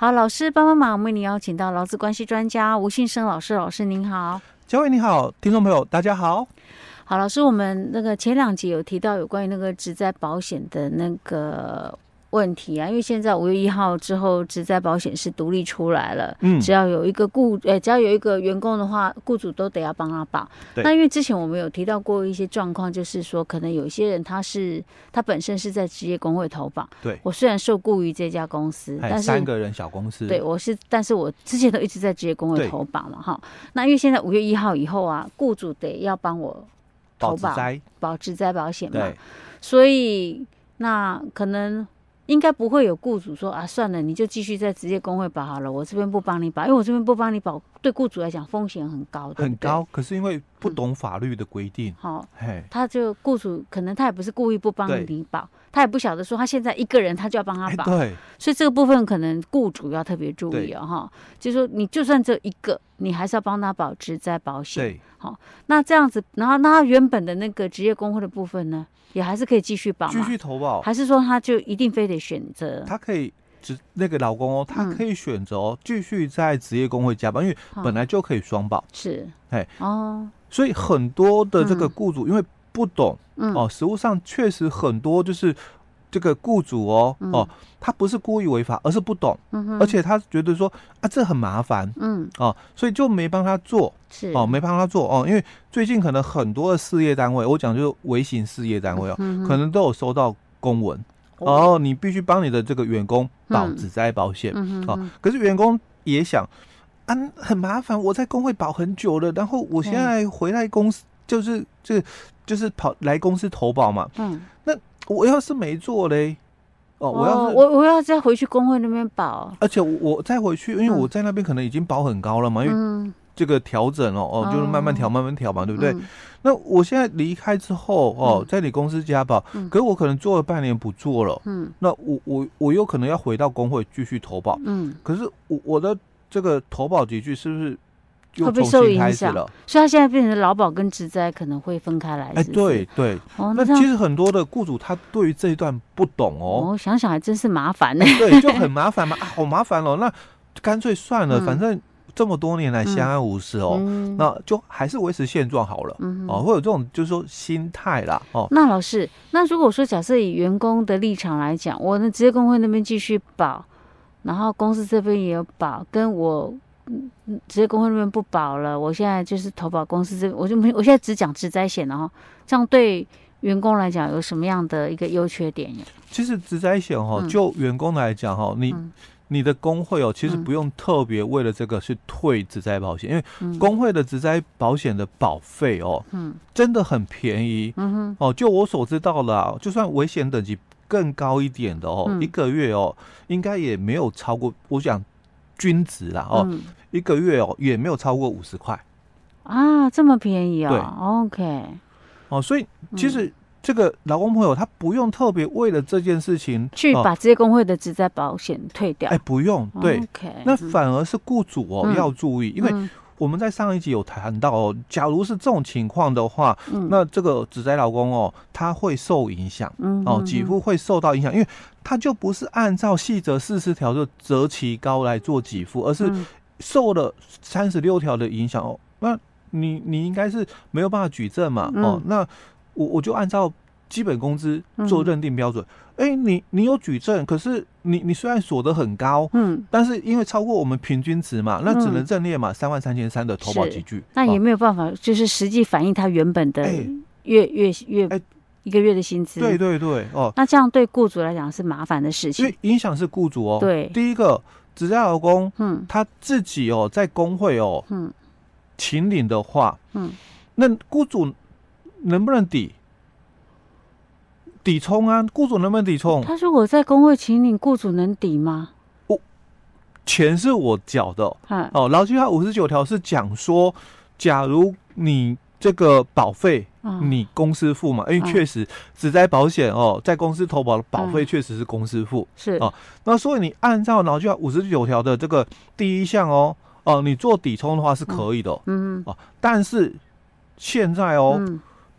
好，老师帮帮忙，我们为您邀请到劳资关系专家吴信生老师，老师您好，嘉惠你好，听众朋友大家好。好，老师，我们那个前两集有提到有关于那个职灾保险的那个。问题啊，因为现在五月一号之后，职在保险是独立出来了。嗯，只要有一个雇，呃，只要有一个员工的话，雇主都得要帮他保。那因为之前我们有提到过一些状况，就是说，可能有一些人他是他本身是在职业工会投保。对。我虽然受雇于这家公司，但是三个人小公司。对，我是，但是我之前都一直在职业工会投保嘛，哈。那因为现在五月一号以后啊，雇主得要帮我投保保职灾保险嘛。所以那可能。应该不会有雇主说啊，算了，你就继续在职业工会保好了，我这边不帮你保，因为我这边不帮你保，对雇主来讲风险很高，很高。可是因为不懂法律的规定，好、他就雇主可能他也不是故意不帮你保，他也不晓得说他现在一个人他就要帮他保，对，所以这个部分可能雇主要特别注意哦，哈，就是说你就算这一个，你还是要帮他保职灾保险，对，好，那这样子，然后那他原本的那个职业工会的部分呢？也还是可以继续保，继续投保，还是说他就一定非得选择？他可以，只那个老公哦，他可以选择哦，继续在职业工会加班，因为本来就可以双保。是，哎，哦，所以很多的这个雇主因为不懂哦，实务上确实很多就是。这个雇主哦、嗯、哦，他不是故意违法，而是不懂，嗯、而且他觉得说啊，这很麻烦，嗯。哦，所以就没帮他做，是。哦，没帮他做哦，因为最近可能很多的事业单位，我讲就是微型事业单位哦，嗯、可能都有收到公文，哦，哦你必须帮你的这个员工保职灾保险，嗯、哦，可是员工也想啊，很麻烦，我在工会保很久了，然后我现在回来公司就是这就是跑来公司投保嘛，嗯，那。我要是没做嘞，哦，我要是我我要再回去工会那边保，而且我再回去，因为我在那边可能已经保很高了嘛，因为这个调整哦哦，就是慢慢调慢慢调嘛，对不对？那我现在离开之后哦，在你公司加保，可是我可能做了半年不做了，嗯，那我我我有可能要回到工会继续投保，嗯，可是我我的这个投保级距是不是？会不会受影响？所以，他现在变成劳保跟职灾可能会分开来。哎，对对。哦，那其实很多的雇主他对于这一段不懂哦。哦，想想还真是麻烦呢。对，就很麻烦嘛，啊，好麻烦哦。那干脆算了，反正这么多年来相安无事哦，那就还是维持现状好了。哦，会有这种就是说心态啦。哦，那老师，那如果说假设以员工的立场来讲，我的职业工会那边继续保，然后公司这边也有保，跟我。嗯，职业工会那边不保了，我现在就是投保公司这边，我就没，我现在只讲职灾险了哈。这样对员工来讲有什么样的一个优缺点呀？其实职灾险哈，就员工来讲哈，你你的工会哦，其实不用特别为了这个去退职灾保险，因为工会的职灾保险的保费哦，嗯，真的很便宜，嗯哼，哦，就我所知道的，就算危险等级更高一点的哦，一个月哦，应该也没有超过，我想。均值啦哦，嗯、一个月哦也没有超过五十块。啊，这么便宜哦。对，OK，哦，所以其实这个劳工朋友他不用特别为了这件事情去把职业工会的职灾保险退掉，哎，不用，对，OK，那反而是雇主哦、嗯、要注意，因为我们在上一集有谈到哦，假如是这种情况的话，嗯、那这个职灾劳工哦他会受影响，嗯，哦，给付会受到影响，因为。他就不是按照细则四十条就择其高来做给付，而是受了三十六条的影响哦。那你你应该是没有办法举证嘛？哦，那我我就按照基本工资做认定标准。哎，你你有举证，可是你你虽然所得很高，嗯，但是因为超过我们平均值嘛，那只能认列嘛，三万三千三的投保集聚。那也没有办法，就是实际反映他原本的月月月。一个月的薪资，对对对，哦，那这样对雇主来讲是麻烦的事情，因为影响是雇主哦。对，第一个职灾劳工，嗯，他自己哦在工会哦，嗯，请领的话，嗯，那雇主能不能抵抵充啊？雇主能不能抵充？他说我在工会请你，雇主能抵吗？我钱是我缴的，嗯，哦，劳基法五十九条是讲说，假如你这个保费。你公司付嘛？因为确实只在保险哦，在公司投保的保费确实是公司付，是哦。那所以你按照劳基法五十九条的这个第一项哦哦，你做抵充的话是可以的，嗯哦。但是现在哦，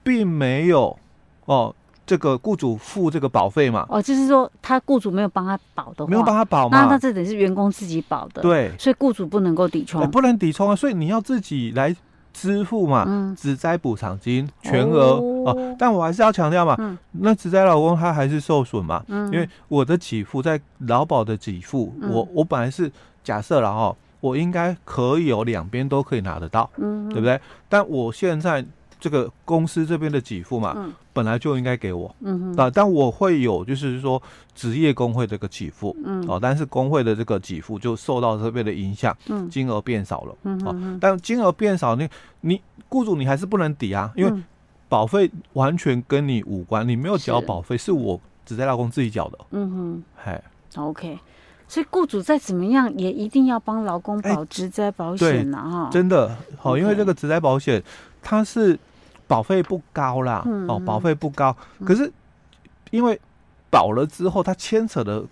并没有哦这个雇主付这个保费嘛。哦，就是说他雇主没有帮他保的话，没有帮他保嘛，那他这等于是员工自己保的。对，所以雇主不能够抵充，不能抵充啊，所以你要自己来支付嘛，职灾补偿金全额哦，哦。但我还是要强调嘛，嗯、那职灾老公他还是受损嘛，嗯、因为我的给付在劳保的给付，嗯、我我本来是假设了哈，我应该可以有两边都可以拿得到，嗯，对不对？但我现在。这个公司这边的给付嘛，嗯、本来就应该给我，啊，但我会有就是说职业工会这个给付，嗯，哦、啊，但是工会的这个给付就受到这边的影响，嗯，金额变少了，啊，但金额变少，你你雇主你还是不能抵啊，因为保费完全跟你无关，你没有缴保费，是，是我只在劳工自己缴的，嗯哼，嘿，OK，所以雇主再怎么样也一定要帮劳工保职灾保险呐，哈，真的好，因为这个职灾保险它是。保费不高啦，嗯、哦，保费不高，嗯、可是因为保了之后，它牵扯的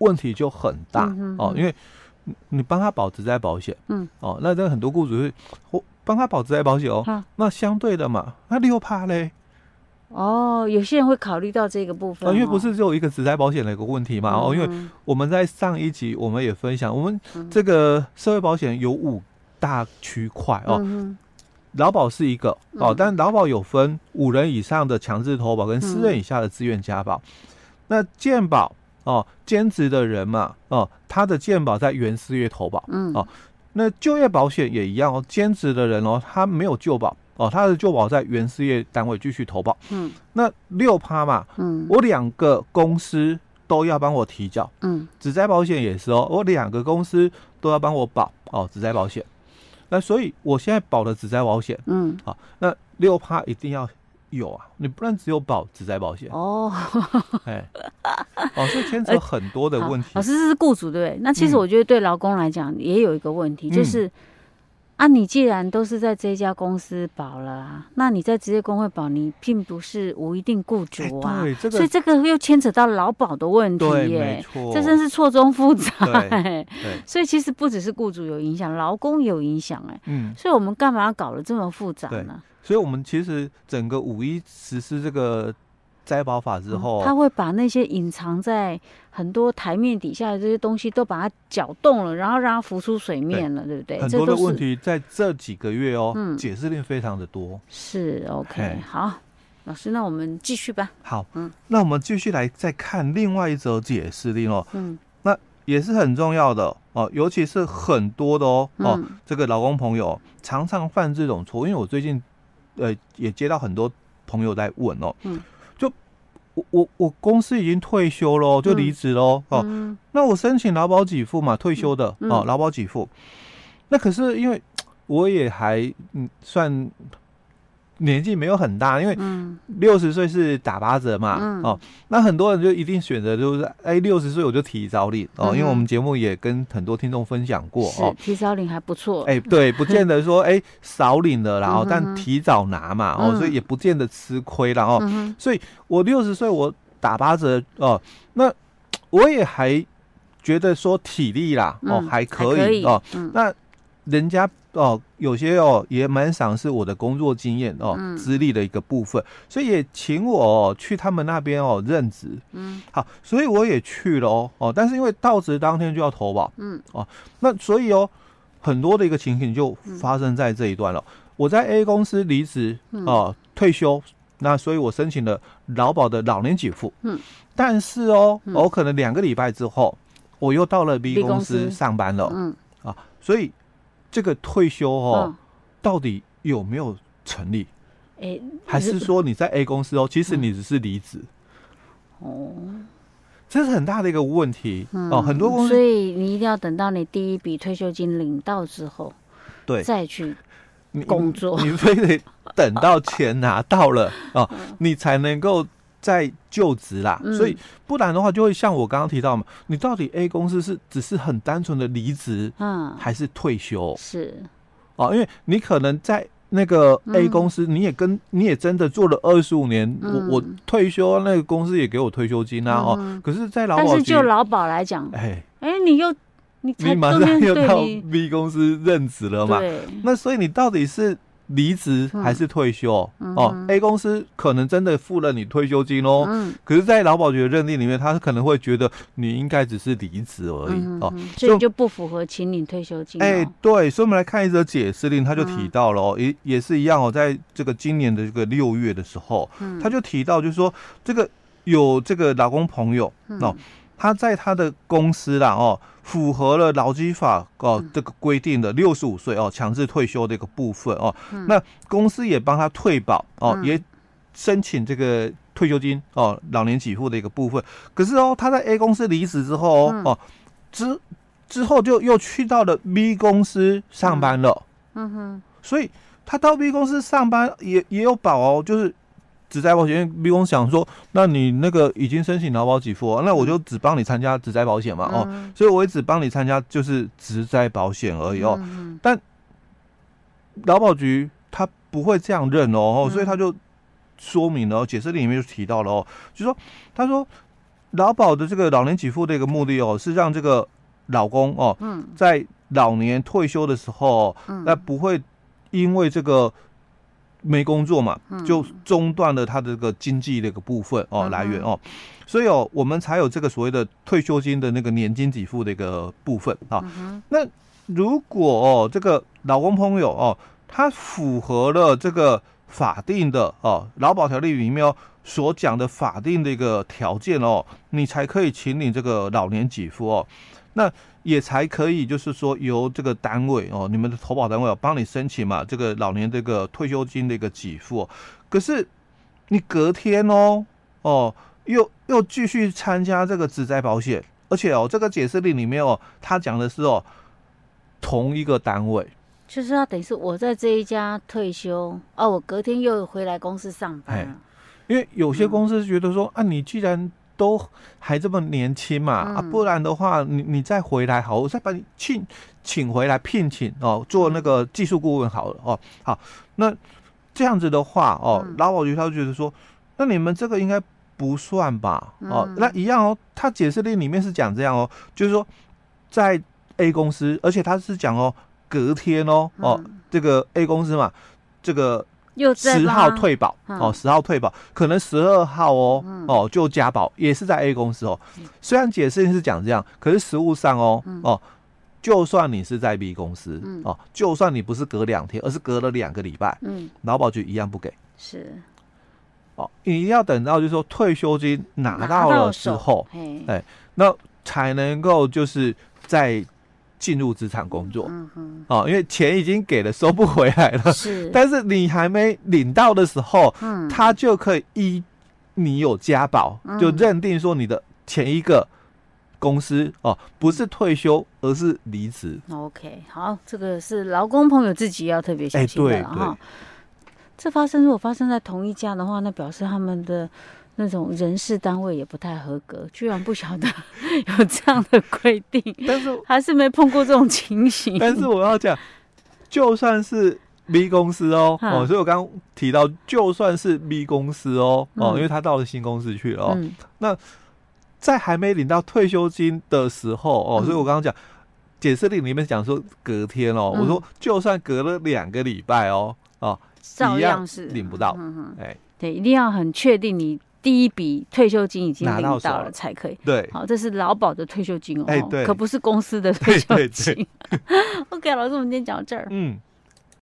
问题就很大、嗯、哦。因为你帮他保职灾保险，嗯，哦，那这很多雇主会我帮他保职灾保险哦，那相对的嘛，那六趴嘞，哦，有些人会考虑到这个部分、哦，因为不是只有一个职灾保险的一个问题嘛，嗯、哦，因为我们在上一集我们也分享，我们这个社会保险有五大区块哦。嗯劳保是一个哦，但劳保有分五人以上的强制投保跟四人以下的自愿加保。嗯、那健保哦，兼职的人嘛哦，他的健保在原四月投保。嗯。哦，那就业保险也一样哦，兼职的人哦，他没有就保哦，他的就保在原事业单位继续投保。嗯，那六趴嘛，嗯，我两个公司都要帮我提交。嗯，职灾保险也是哦，我两个公司都要帮我保哦，职灾保险。那所以，我现在保的职灾保险，嗯，好，那六趴一定要有啊，你不能只有保职灾保险哦，哎，哦，所以牵扯很多的问题。老师，这是雇主对不对？那其实我觉得对劳工来讲也有一个问题，嗯、就是。啊，你既然都是在这家公司保了啊，那你在职业工会保，你并不是无一定雇主啊，欸这个、所以这个又牵扯到劳保的问题耶，这真是错综复杂。对，所以其实不只是雇主有影响，劳工也有影响哎。嗯，所以我们干嘛要搞得这么复杂呢？所以我们其实整个五一实施这个。灾保法之后，他会把那些隐藏在很多台面底下的这些东西都把它搅动了，然后让它浮出水面了，对，对不对？很多的问题在这几个月哦，嗯、解释令非常的多。是 OK，好，老师，那我们继续吧。好，嗯，那我们继续来再看另外一则解释令哦，嗯，那也是很重要的哦，尤其是很多的哦，哦，嗯、这个老公朋友常常犯这种错，因为我最近呃也接到很多朋友在问哦，嗯。我我公司已经退休了，就离职喽。哦，那我申请劳保给付嘛，退休的哦，劳保给付。那可是因为我也还嗯算。年纪没有很大，因为六十岁是打八折嘛，嗯、哦，那很多人就一定选择就是，哎，六十岁我就提早领哦，嗯、因为我们节目也跟很多听众分享过哦，提早领还不错，哎，对，不见得说哎少领了，然后、嗯、但提早拿嘛，哦，所以也不见得吃亏了哦，嗯、所以我六十岁我打八折哦，那我也还觉得说体力啦，哦，还可以，哦，嗯、那人家。哦，有些哦也蛮赏识我的工作经验哦，资历的一个部分，嗯、所以也请我、哦、去他们那边哦任职。嗯，好，所以我也去了哦哦，但是因为到职当天就要投保，嗯哦，那所以哦很多的一个情形就发生在这一段了。嗯、我在 A 公司离职哦退休，那所以我申请了劳保的老年给付。嗯，但是哦我、哦、可能两个礼拜之后我又到了 B 公司上班了。嗯啊，所以。这个退休哦，嗯、到底有没有成立？欸、还是说你在 A 公司哦，其实你只是离职？哦、嗯，这是很大的一个问题、嗯、哦。很多公司，所以你一定要等到你第一笔退休金领到之后，对，再去工作。你，你非得等到钱拿到了 哦，你才能够。在就职啦，嗯、所以不然的话，就会像我刚刚提到嘛，你到底 A 公司是只是很单纯的离职，嗯，还是退休？是，哦，因为你可能在那个 A 公司，你也跟、嗯、你也真的做了二十五年，嗯、我我退休，那个公司也给我退休金啊，哦、嗯，可是，在劳保，但是就劳保来讲，哎。哎，你又你你马上又到 B 公司任职了嘛？对，那所以你到底是离职还是退休、嗯、哦？A 公司可能真的付了你退休金哦，嗯、可是，在劳保局的认定里面，他可能会觉得你应该只是离职而已、嗯、哦，所以就不符合请领退休金、哦。哎，对，所以我们来看一则解释令，他就提到了哦，嗯、也也是一样哦，在这个今年的这个六月的时候，嗯、他就提到就是说，这个有这个劳工朋友、嗯、哦。他在他的公司啦哦，符合了劳基法哦这个规定的六十五岁哦强制退休的一个部分哦，嗯、那公司也帮他退保哦，嗯、也申请这个退休金哦老年给付的一个部分。可是哦，他在 A 公司离职之后哦之之后就又去到了 B 公司上班了。嗯哼，所以他到 B 公司上班也也有保哦，就是。职灾保险，因为 B 公司想说，那你那个已经申请劳保给付，那我就只帮你参加职灾保险嘛，哦，所以我也只帮你参加就是职灾保险而已哦。但劳保局他不会这样认哦，所以他就说明了，解释里面就提到了哦，就说他说劳保的这个老年给付的一个目的哦，是让这个老公哦，在老年退休的时候，那不会因为这个。没工作嘛，就中断了他的这个经济的一个部分哦，来源哦，所以哦，我们才有这个所谓的退休金的那个年金给付的一个部分啊。那如果哦，这个老公朋友哦，他符合了这个法定的哦，劳保条例里面所讲的法定的一个条件哦，你才可以请领这个老年给付哦。那也才可以，就是说由这个单位哦，你们的投保单位哦，帮你申请嘛，这个老年这个退休金的一个给付。可是你隔天哦哦，又又继续参加这个职灾保险，而且哦，这个解释令里面哦，他讲的是哦，同一个单位，就是他等于是我在这一家退休哦，我隔天又回来公司上班。因为有些公司觉得说、嗯、啊，你既然都还这么年轻嘛，嗯、啊，不然的话，你你再回来好，我再把你请请回来聘请哦，做那个技术顾问好了哦，好，那这样子的话哦，劳保局他就觉得说，那你们这个应该不算吧？哦，嗯、那一样哦，他解释令里面是讲这样哦，就是说在 A 公司，而且他是讲哦，隔天哦哦，这个 A 公司嘛，这个。十号退保哦，十号退保，可能十二号哦哦就加保，也是在 A 公司哦。虽然解释是讲这样，可是实务上哦哦，就算你是在 B 公司哦，就算你不是隔两天，而是隔了两个礼拜，嗯，劳保局一样不给。是。哦，你一定要等到就是说退休金拿到了之后，哎，那才能够就是在。进入职场工作，嗯哼，哦，因为钱已经给了，收不回来了。是，但是你还没领到的时候，嗯，他就可以依你有家保，嗯、就认定说你的前一个公司哦，不是退休，而是离职。OK，好，这个是劳工朋友自己要特别小心的哈。这发生如果发生在同一家的话，那表示他们的。那种人事单位也不太合格，居然不晓得 有这样的规定，但是还是没碰过这种情形。但是我要讲，就算是 B 公司哦哦，所以我刚刚提到，就算是 B 公司哦哦，因为他到了新公司去了哦。那在还没领到退休金的时候哦，所以我刚刚讲解释令里面讲说隔天哦，我说就算隔了两个礼拜哦哦，照样是领不到。哎，对，一定要很确定你。第一笔退休金已经领到了才可以。对，好，这是劳保的退休金哦，欸、可不是公司的退休金。对对对 OK，老师，我们今天讲到这儿。嗯。